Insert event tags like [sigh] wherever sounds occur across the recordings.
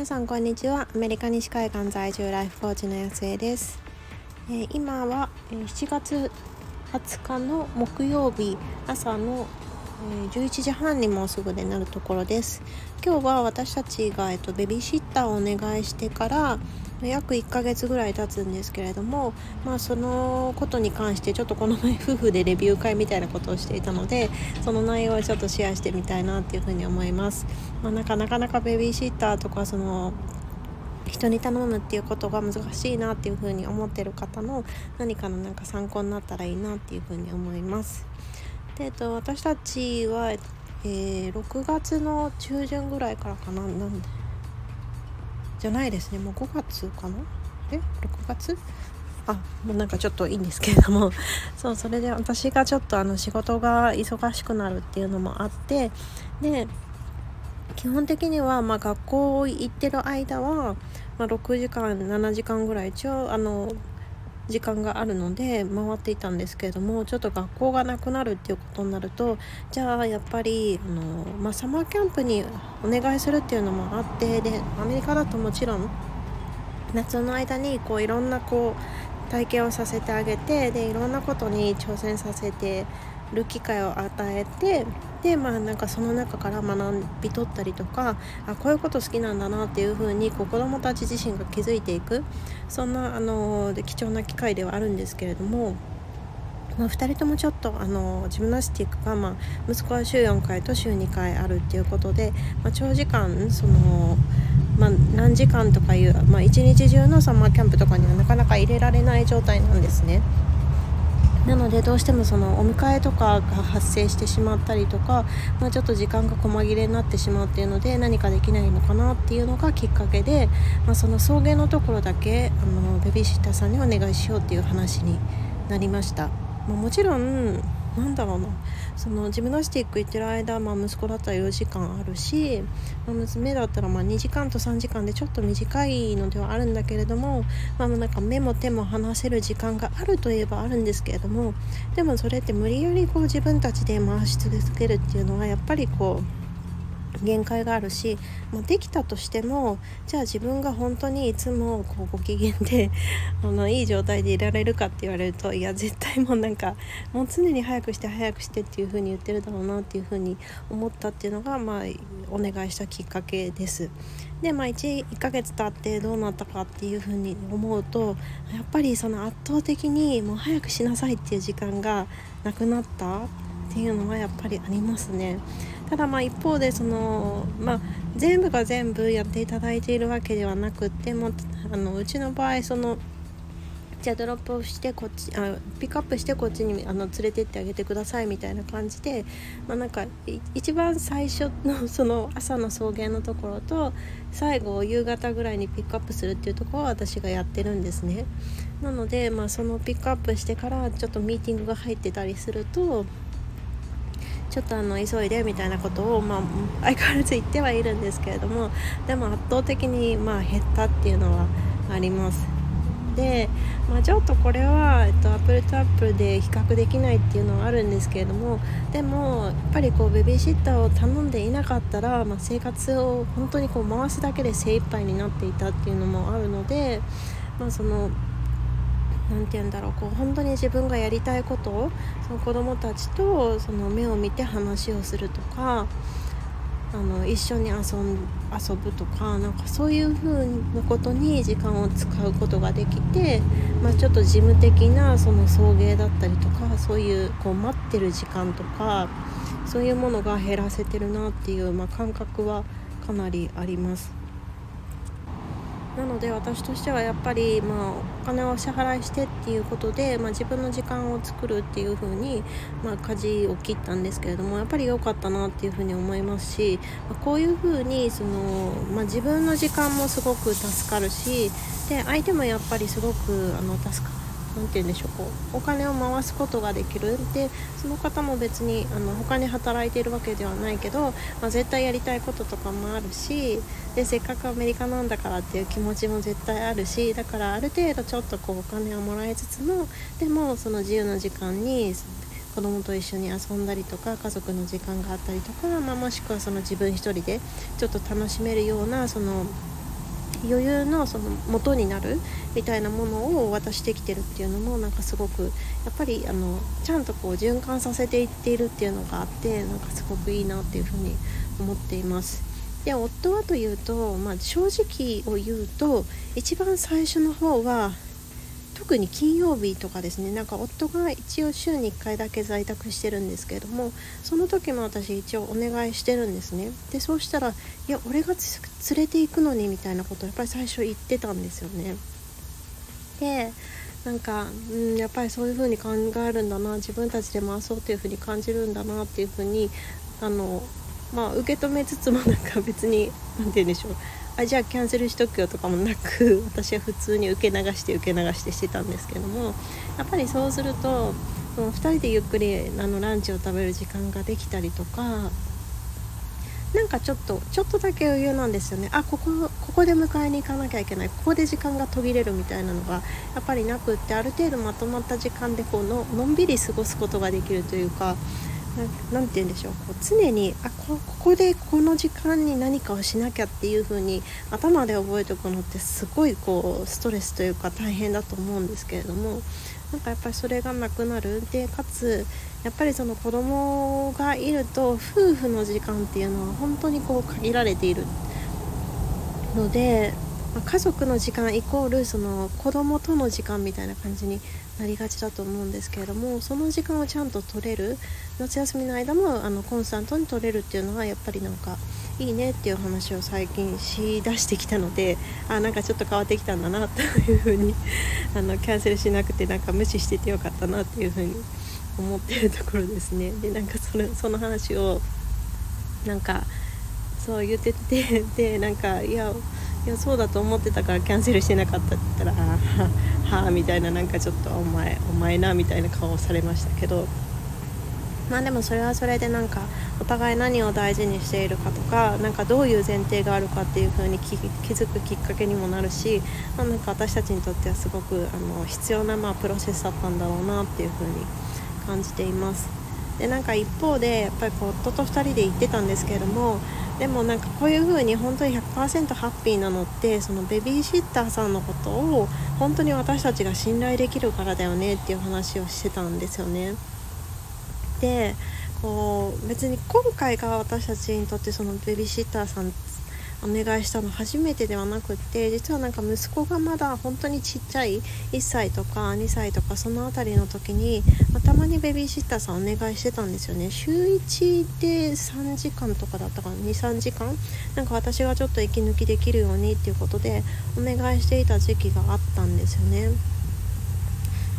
皆さんこんにちは。アメリカ西海岸在住ライフコーチの安江です、えー、今は7月20日の木曜日朝の11時半にもうすぐでなるところです。今日は私たちが、えっと、ベビーシッターをお願いしてから約1ヶ月ぐらい経つんですけれども、まあ、そのことに関してちょっとこの前夫婦でレビュー会みたいなことをしていたのでその内容をちょっとシェアしてみたいなっていうふうに思います、まあ、なかなかなかベビーシッターとかその人に頼むっていうことが難しいなっていうふうに思ってる方の何かのなんか参考になったらいいなっていうふうに思います。で、えっと、私たちは、えー、6月の中旬ぐらいからかななんでじゃないですね。もう5月かな？え？6月？あもうなんかちょっといいんですけれども。[laughs] そうそれで私がちょっとあの仕事が忙しくなるっていうのもあって。で基本的にはま学校行ってる間は、まあ、6時間7時間ぐらい一応あの時間があるので回っていたんですけれどもちょっと学校がなくなるっていうことになるとじゃあやっぱりあの、まあ、サマーキャンプにお願いするっていうのもあってでアメリカだともちろん夏の間にこういろんなこう体験をさせてあげてでいろんなことに挑戦させてる機会を与えてでまあなんかその中から学び取ったりとかあこういうこと好きなんだなっていうふうにこう子どもたち自身が気づいていくそんなあの貴重な機会ではあるんですけれども。まあ、2人ともちょっとあのジムナスティックが、まあ、息子は週4回と週2回あるっていうことで、まあ、長時間その、まあ、何時間とかいう、まあ、一日中のサマーキャンプとかにはなかなか入れられない状態なんですね。なのでどうしてもそのお迎えとかが発生してしまったりとか、まあ、ちょっと時間が細切れになってしまうっていうので何かできないのかなっていうのがきっかけで、まあ、その送迎のところだけあのベビーシッターさんにお願いしようっていう話になりました。まあ、もちろんなんだろうな。そのジムナスティック行ってる間、まあ、息子だったら4時間あるし、まあ、娘だったらまあ2時間と3時間でちょっと短いのではあるんだけれども、まあ、なんか目も手も離せる時間があるといえばあるんですけれどもでもそれって無理やりこう自分たちで回し続けるっていうのはやっぱりこう限界があるし、まあ、できたとしてもじゃあ自分が本当にいつもこうご機嫌で [laughs] あのいい状態でいられるかって言われるといや絶対もうなんかもう常に早くして早くしてっていう風に言ってるだろうなっていう風に思ったっていうのが、まあ、お願いしたきっかけです。でまあ 1, 1ヶ月経ってどうなったかっていう風に思うとやっぱりその圧倒的にもう早くしなさいっていう時間がなくなったっていうのはやっぱりありますね。ただまあ一方でその、まあ、全部が全部やっていただいているわけではなくってもあのうちの場合そのじゃあドロップオフしてこっちあピックアップしてこっちにあの連れてってあげてくださいみたいな感じで、まあ、なんか一番最初のその朝の送迎のところと最後夕方ぐらいにピックアップするっていうところは私がやってるんですね。なので、まあ、そのピックアップしてからちょっとミーティングが入ってたりするとちょっとあの急いでみたいなことを、まあ、相変わらず言ってはいるんですけれどもでも圧倒的にまあ減ったっていうのはあります。で、まあ、ちょっとこれは、えっと、アップルとアップルで比較できないっていうのはあるんですけれどもでもやっぱりこうベビーシッターを頼んでいなかったら、まあ、生活を本当にこう回すだけで精一杯になっていたっていうのもあるので、まあ、その何て言うんだろうこう本当に自分がやりたいことをその子どもたちとその目を見て話をするとかあの一緒に遊ん遊ぶとかなんかそういう風なことに時間を使うことができて、まあ、ちょっと事務的なその送迎だったりとかそういうこう待ってる時間とかそういうものが減らせてるなっていう、まあ、感覚はかなりあります。なので私としてはやっぱり、まあ、お金を支払いしてっていうことで、まあ、自分の時間を作るっていう風に、まあ、舵を切ったんですけれどもやっぱり良かったなっていう風に思いますし、まあ、こういう風にその、まあ、自分の時間もすごく助かるしで相手もやっぱりすごくあの助かる何て言うんでしょうこうお金を回すことができる。でその方も別にあの他に働いているわけではないけど、まあ、絶対やりたいこととかもあるしでせっかくアメリカなんだからっていう気持ちも絶対あるしだからある程度ちょっとこうお金をもらいつつもでもその自由な時間に子供と一緒に遊んだりとか家族の時間があったりとか、まあ、もしくはその自分一人でちょっと楽しめるようなその余裕のその元になるみたいなものを渡してきてるっていうのもなんかすごくやっぱりあのちゃんとこう循環させていっているっていうのがあってなんかすごくいいなっていうふうに思っています。で夫はというと、まあ、正直を言うと一番最初の方は特に金曜日とかですねなんか夫が一応週に1回だけ在宅してるんですけれどもその時も私一応お願いしてるんですね。でそうしたら「いや俺が連れて行くのに」みたいなことをやっぱり最初言ってたんですよね。でなんか、うん、やっぱりそういう風に考えるんだな自分たちで回そうっていう風に感じるんだなっていう風にあのまあ受け止めつつもなんか別に何て言うんでしょう。あじゃあキャンセルしとくよとかもなく [laughs] 私は普通に受け流して受け流してしてたんですけどもやっぱりそうするとその2人でゆっくりあのランチを食べる時間ができたりとかなんかちょっとちょっとだけ余裕なんですよね。あここここで迎えに行かなきゃいけない。ここで時間が途切れるみたいなのがやっぱりなくってある程度まとまった時間でこうののんびり過ごすことができるというか何て言うんでしょう。こう常にあここでこの時間に何かをしなきゃっていう風に頭で覚えておくのってすごいこうストレスというか大変だと思うんですけれども。なんかやっぱりそれがなくなる。でかつやっぱりその子供がいると夫婦の時間っていうのは本当にこう限られているので家族の時間イコールその子供との時間みたいな感じになりがちだと思うんですけれどもその時間をちゃんと取れる夏休みの間もあのコンスタントに取れるっていうのはやっぱりなんかいいねっていう話を最近しだしてきたのであなんかちょっと変わってきたんだなというふうに [laughs] あのキャンセルしなくてなんか無視しててよかったなっていうふうに思ってるところですね。でなんかそのその話をなんかそう言っててでなんかいやいやそうだと思ってたからキャンセルしてなかったって言ったら「はあ」みたいななんかちょっと「お前お前な」みたいな顔をされましたけどまあでもそれはそれでなんかお互い何を大事にしているかとかなんかどういう前提があるかっていう風に気づくきっかけにもなるし、まあ、なんか私たちにとってはすごくあの必要なまあプロセスだったんだろうなっていう風に感じています。でなんか一方でやっぱり夫と2人で行ってたんですけれどもでもなんかこういう風に本当に100%ハッピーなのってそのベビーシッターさんのことを本当に私たちが信頼できるからだよねっていう話をしてたんですよね。でこう別に今回が私たちにとってそのベビーシッターさんお願いしたの初めてではなくって実はなんか息子がまだ本当にちっちゃい1歳とか2歳とかその辺りの時に、ま、たまにベビーシッターさんお願いしてたんですよね。週1で3時間とかだったかな？23時間？なんか私がちょっと息抜きできるようにっていうことでお願いしていた時期があったんですよね。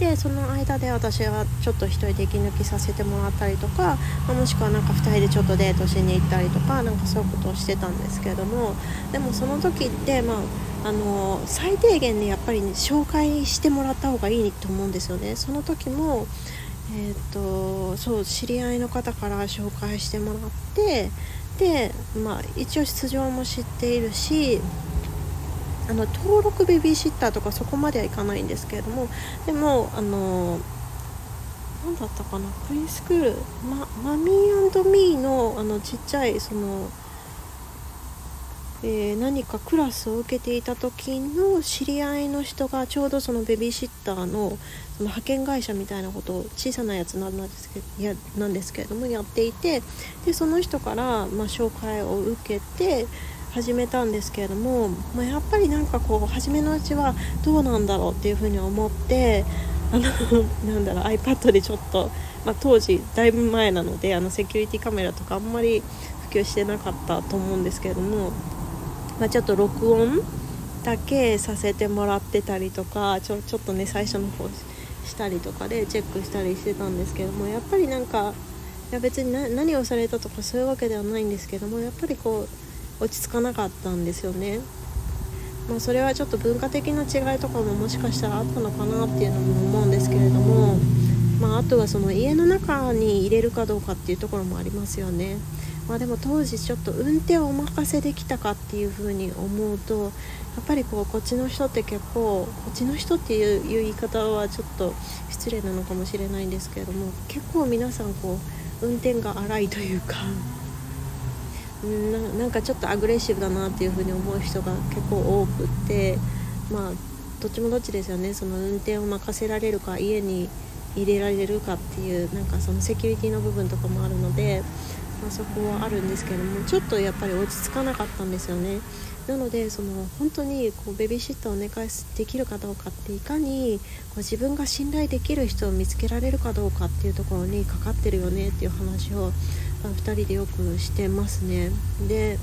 でその間で私はちょっと1人で息抜きさせてもらったりとか、まもしくはなんか2人でちょっとデートしに行ったりとかなんかそういうことをしてたんですけれどもでもその時ってまああの最低限でやっぱり、ね、紹介してもらった方がいいと思うんですよね。その時もえーとそう知り合いの方から紹介してもらってで、まあ、一応出場も知っているしあの登録ベビーシッターとかそこまではいかないんですけれどもでもあの何だったかなプリスクール、ま、マミーミーのあのちっちゃいその、えー、何かクラスを受けていた時の知り合いの人がちょうどそのベビーシッターのその派遣会社みたいなことを小さなやつなんですけどやなんですけれどもやっていてでその人から、まあ、紹介を受けて始めたんですけれども、まあ、やっぱりなんかこう初めのうちはどうなんだろうっていうふうに思ってあの [laughs] なんだろう iPad でちょっと、まあ、当時だいぶ前なのであのセキュリティカメラとかあんまり普及してなかったと思うんですけれども、まあ、ちょっと録音だけさせてもらってたりとかちょちょっとね最初の方したりとかでチェックしたりしてたんですけどもやっぱりなんかいや別に何をされたとかそういうわけではないんですけどもやっぱりこう落ち着かなかったんですよね。まあ、それはちょっと文化的な違いとかももしかしたらあったのかなっていうのも思うんですけれども、まあ、あとはその家の中に入れるかどうかっていうところもありますよね。まあ、でも当時ちょっと運転をお任せできたかっていうふうに思うとやっぱりこうこっちの人って結構こっちの人っていう言い方はちょっと失礼なのかもしれないんですけれども結構皆さんこう運転が荒いというか。うんなんかちょっとアグレッシブだなっていう風に思う人が結構多くってまあどっちもどっちですよねその運転を任せられるか家に入れられるかっていうなんかそのセキュリティの部分とかもあるので、まあ、そこはあるんですけどもちょっとやっぱり落ち着かなかったんですよね。なのでその本当にこうベビーシッターをお願いできるかどうかっていかにこう自分が信頼できる人を見つけられるかどうかっていうところにかかってるよねっていう話を2人でよくしてますね。で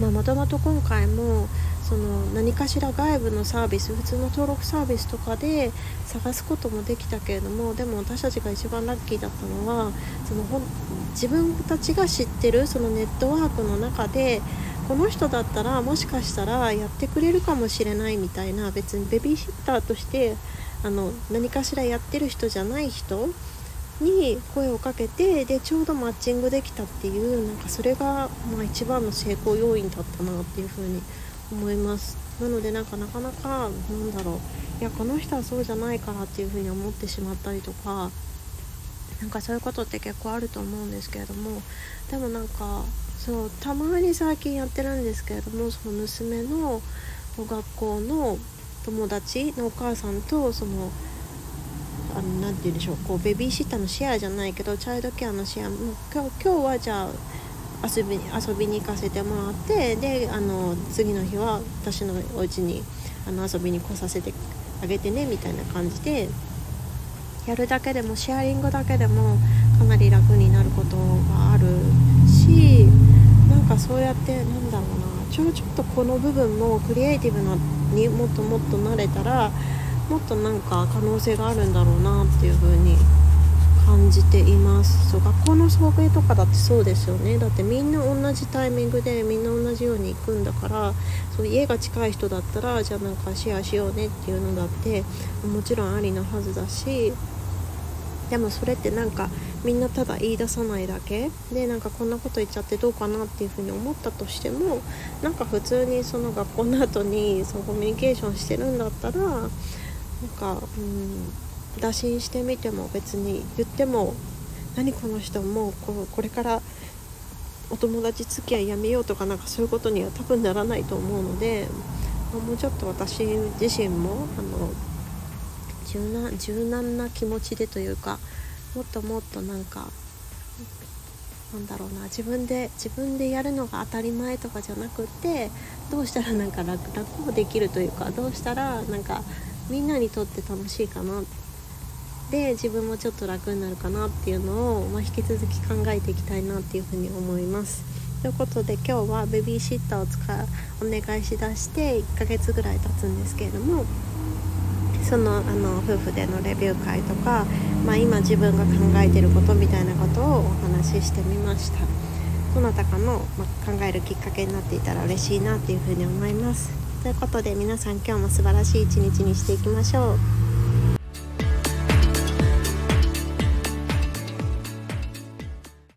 まあ、もともと今回もその何かしら外部のサービス普通の登録サービスとかで探すこともできたけれどもでも私たちが一番ラッキーだったのはその自分たちが知ってるそのネットワークの中でこの人だったらもしかしたらやってくれるかもしれないみたいな別にベビーシッターとしてあの何かしらやってる人じゃない人に声をかけてでちょうどマッチングできたっていうなんかそれが、まあ、一番の成功要因だったなっていうふうに思います。なのでなんかなかなかなんだろういやこの人はそうじゃないからっていうふうに思ってしまったりとかなんかそういうことって結構あると思うんですけれどもでもなんかそうたまに最近やってるんですけれどもその娘の学校の友達のお母さんとそのあのなて言うんでしょうこうベビーシッターのシェアじゃないけどチャイルドケアのシェアも今日今日はじゃあ遊び遊びに行かせてもらってであの次の日は私のお家にあの遊びに来させてあげてねみたいな感じでやるだけでもシェアリングだけでもかなり楽になることがあるしなんかそうやってなんだろうなちょちょっとこの部分もクリエイティブなにもっともっと慣れたらもっとなんか可能性があるんだろうなっていう風に感じています。そう学校の送迎とかだってそうですよね。だってみんな同じタイミングでみんな同じように行くんだからそう家が近い人だったらじゃあなんかシェアしようねっていうのだってもちろんありなはずだしでもそれってなんかみんなただ言い出さないだけ？でなんかこんなこと言っちゃってどうかなっていうふうに思ったとしてもなんか普通にその学校の後にそのコミュニケーションしてるんだったらなんかうん打診してみても別に言っても何この人もうこれからお友達付き合いやめようとかなんかそういうことには多分ならないと思うのでもうちょっと私自身もあの柔軟柔軟な気持ちでというかもっともっとなんかなんだろうな自分で自分でやるのが当たり前とかじゃなくてどうしたらなんか楽楽をできるというかどうしたらなんかみんなにとって楽しいかなで自分もちょっと楽になるかなっていうのを、まあ、引き続き考えていきたいなっていうふうに思います。ということで今日はベビーシッターを使うお願いしだして1ヶ月ぐらい経つんですけれどもそのあの夫婦でのレビュー会とか、まあ、今自分が考えてることみたいなことをお話ししてみました。どなたかの、まあ、考えるきっかけになっていたら嬉しいなっていうふうに思います。ということで皆さん今日も素晴らしい一日にしていきましょう。